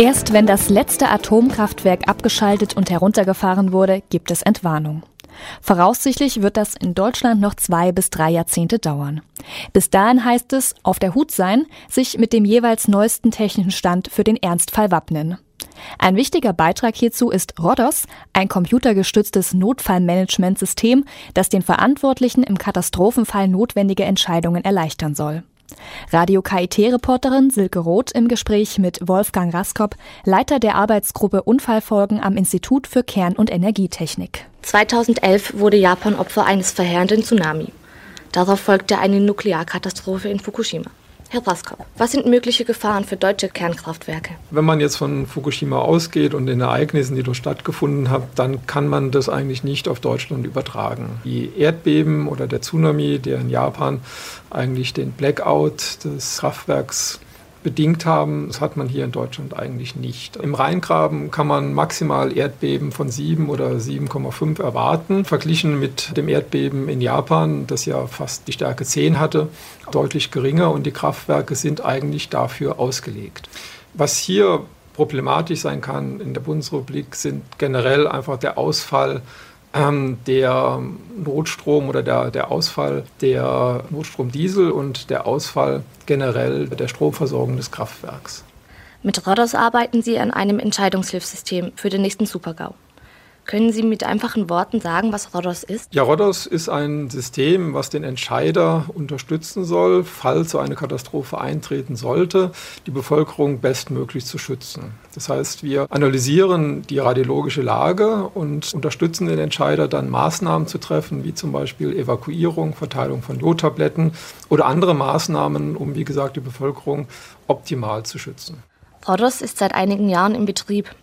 Erst wenn das letzte Atomkraftwerk abgeschaltet und heruntergefahren wurde, gibt es Entwarnung. Voraussichtlich wird das in Deutschland noch zwei bis drei Jahrzehnte dauern. Bis dahin heißt es, auf der Hut sein, sich mit dem jeweils neuesten technischen Stand für den Ernstfall wappnen. Ein wichtiger Beitrag hierzu ist Rodos, ein computergestütztes Notfallmanagementsystem, das den Verantwortlichen im Katastrophenfall notwendige Entscheidungen erleichtern soll. Radio KIT-Reporterin Silke Roth im Gespräch mit Wolfgang Raskop, Leiter der Arbeitsgruppe Unfallfolgen am Institut für Kern- und Energietechnik. 2011 wurde Japan Opfer eines verheerenden Tsunami. Darauf folgte eine Nuklearkatastrophe in Fukushima. Herr Raskop, was sind mögliche Gefahren für deutsche Kernkraftwerke? Wenn man jetzt von Fukushima ausgeht und den Ereignissen, die dort stattgefunden haben, dann kann man das eigentlich nicht auf Deutschland übertragen. Die Erdbeben oder der Tsunami, der in Japan eigentlich den Blackout des Kraftwerks bedingt haben. Das hat man hier in Deutschland eigentlich nicht. Im Rheingraben kann man maximal Erdbeben von 7 oder 7,5 erwarten, verglichen mit dem Erdbeben in Japan, das ja fast die Stärke 10 hatte, deutlich geringer und die Kraftwerke sind eigentlich dafür ausgelegt. Was hier problematisch sein kann in der Bundesrepublik, sind generell einfach der Ausfall ähm, der Notstrom oder der, der Ausfall der Notstromdiesel und der Ausfall generell der Stromversorgung des Kraftwerks. Mit Rodos arbeiten Sie an einem Entscheidungshilfsystem für den nächsten Supergau. Können Sie mit einfachen Worten sagen, was Rodos ist? Ja, Rodos ist ein System, was den Entscheider unterstützen soll, falls so eine Katastrophe eintreten sollte, die Bevölkerung bestmöglich zu schützen. Das heißt, wir analysieren die radiologische Lage und unterstützen den Entscheider dann Maßnahmen zu treffen, wie zum Beispiel Evakuierung, Verteilung von Jodtabletten oder andere Maßnahmen, um, wie gesagt, die Bevölkerung optimal zu schützen. Rodos ist seit einigen Jahren in Betrieb.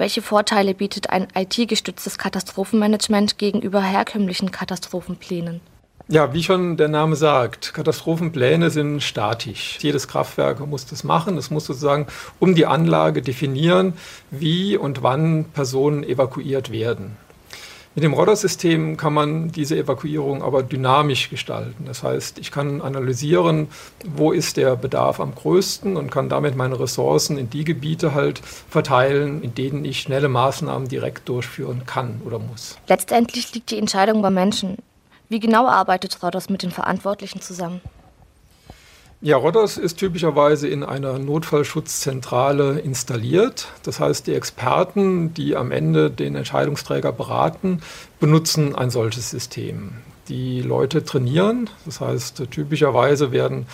Welche Vorteile bietet ein IT-gestütztes Katastrophenmanagement gegenüber herkömmlichen Katastrophenplänen? Ja, wie schon der Name sagt, Katastrophenpläne sind statisch. Jedes Kraftwerk muss das machen. Es muss sozusagen um die Anlage definieren, wie und wann Personen evakuiert werden. Mit dem Rodder-System kann man diese Evakuierung aber dynamisch gestalten. Das heißt, ich kann analysieren, wo ist der Bedarf am größten und kann damit meine Ressourcen in die Gebiete halt verteilen, in denen ich schnelle Maßnahmen direkt durchführen kann oder muss. Letztendlich liegt die Entscheidung beim Menschen. Wie genau arbeitet Rodders mit den Verantwortlichen zusammen? Ja, Rodders ist typischerweise in einer Notfallschutzzentrale installiert. Das heißt, die Experten, die am Ende den Entscheidungsträger beraten, benutzen ein solches System. Die Leute trainieren, das heißt, typischerweise werden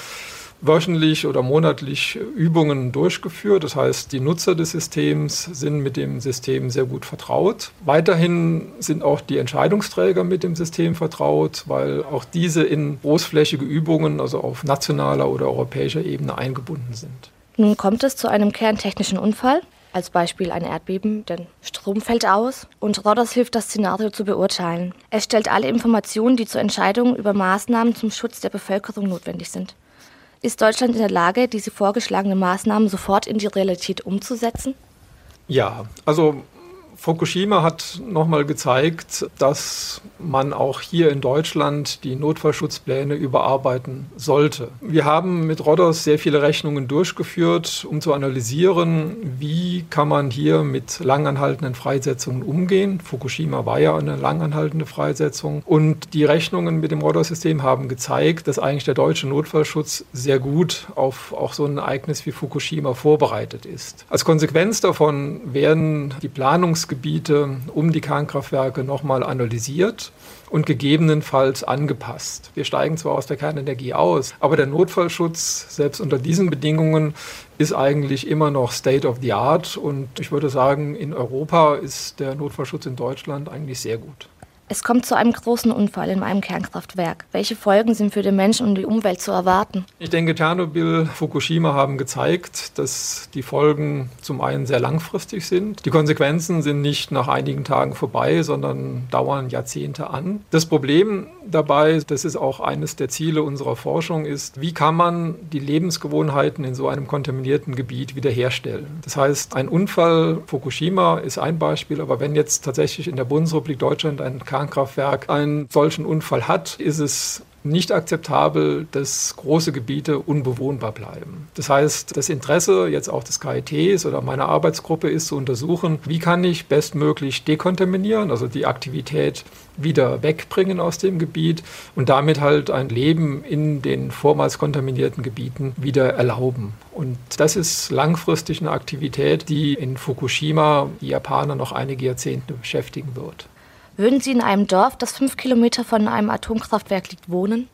wöchentlich oder monatlich Übungen durchgeführt. Das heißt, die Nutzer des Systems sind mit dem System sehr gut vertraut. Weiterhin sind auch die Entscheidungsträger mit dem System vertraut, weil auch diese in großflächige Übungen, also auf nationaler oder europäischer Ebene eingebunden sind. Nun kommt es zu einem kerntechnischen Unfall, als Beispiel ein Erdbeben, denn Strom fällt aus und Rodders hilft, das Szenario zu beurteilen. Er stellt alle Informationen, die zur Entscheidung über Maßnahmen zum Schutz der Bevölkerung notwendig sind. Ist Deutschland in der Lage, diese vorgeschlagenen Maßnahmen sofort in die Realität umzusetzen? Ja, also Fukushima hat nochmal gezeigt, dass man auch hier in Deutschland die Notfallschutzpläne überarbeiten sollte. Wir haben mit Rodos sehr viele Rechnungen durchgeführt, um zu analysieren, wie kann man hier mit langanhaltenden Freisetzungen umgehen. Fukushima war ja eine langanhaltende Freisetzung. Und die Rechnungen mit dem Rodos-System haben gezeigt, dass eigentlich der deutsche Notfallschutz sehr gut auf auch so ein Ereignis wie Fukushima vorbereitet ist. Als Konsequenz davon werden die Planungs Einzugsgebiete um die Kernkraftwerke nochmal analysiert und gegebenenfalls angepasst. Wir steigen zwar aus der Kernenergie aus, aber der Notfallschutz, selbst unter diesen Bedingungen, ist eigentlich immer noch State of the Art. Und ich würde sagen, in Europa ist der Notfallschutz in Deutschland eigentlich sehr gut. Es kommt zu einem großen Unfall in einem Kernkraftwerk. Welche Folgen sind für den Menschen und die Umwelt zu erwarten? Ich denke, Tschernobyl, Fukushima haben gezeigt, dass die Folgen zum einen sehr langfristig sind. Die Konsequenzen sind nicht nach einigen Tagen vorbei, sondern dauern Jahrzehnte an. Das Problem dabei, das ist auch eines der Ziele unserer Forschung, ist, wie kann man die Lebensgewohnheiten in so einem kontaminierten Gebiet wiederherstellen? Das heißt, ein Unfall, Fukushima ist ein Beispiel, aber wenn jetzt tatsächlich in der Bundesrepublik Deutschland ein Kernkraftwerk einen solchen Unfall hat, ist es nicht akzeptabel, dass große Gebiete unbewohnbar bleiben. Das heißt, das Interesse jetzt auch des KITs oder meiner Arbeitsgruppe ist zu untersuchen, wie kann ich bestmöglich dekontaminieren, also die Aktivität wieder wegbringen aus dem Gebiet und damit halt ein Leben in den vormals kontaminierten Gebieten wieder erlauben. Und das ist langfristig eine Aktivität, die in Fukushima die Japaner noch einige Jahrzehnte beschäftigen wird. Würden Sie in einem Dorf, das fünf Kilometer von einem Atomkraftwerk liegt, wohnen?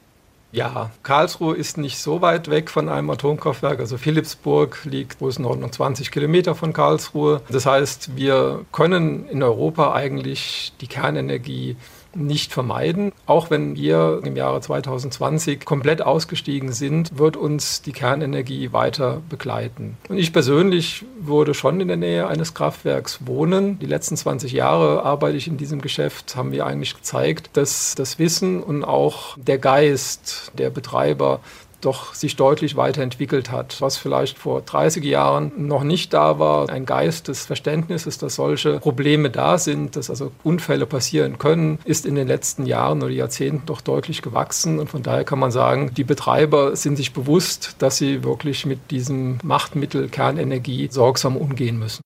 Ja, Karlsruhe ist nicht so weit weg von einem Atomkraftwerk. Also Philipsburg liegt Größenordnung 20 Kilometer von Karlsruhe. Das heißt, wir können in Europa eigentlich die Kernenergie nicht vermeiden. Auch wenn wir im Jahre 2020 komplett ausgestiegen sind, wird uns die Kernenergie weiter begleiten. Und ich persönlich würde schon in der Nähe eines Kraftwerks wohnen. Die letzten 20 Jahre arbeite ich in diesem Geschäft, haben wir eigentlich gezeigt, dass das Wissen und auch der Geist der Betreiber doch sich deutlich weiterentwickelt hat. Was vielleicht vor 30 Jahren noch nicht da war, ein Geist des Verständnisses, dass solche Probleme da sind, dass also Unfälle passieren können, ist in den letzten Jahren oder Jahrzehnten doch deutlich gewachsen. Und von daher kann man sagen, die Betreiber sind sich bewusst, dass sie wirklich mit diesem Machtmittel Kernenergie sorgsam umgehen müssen.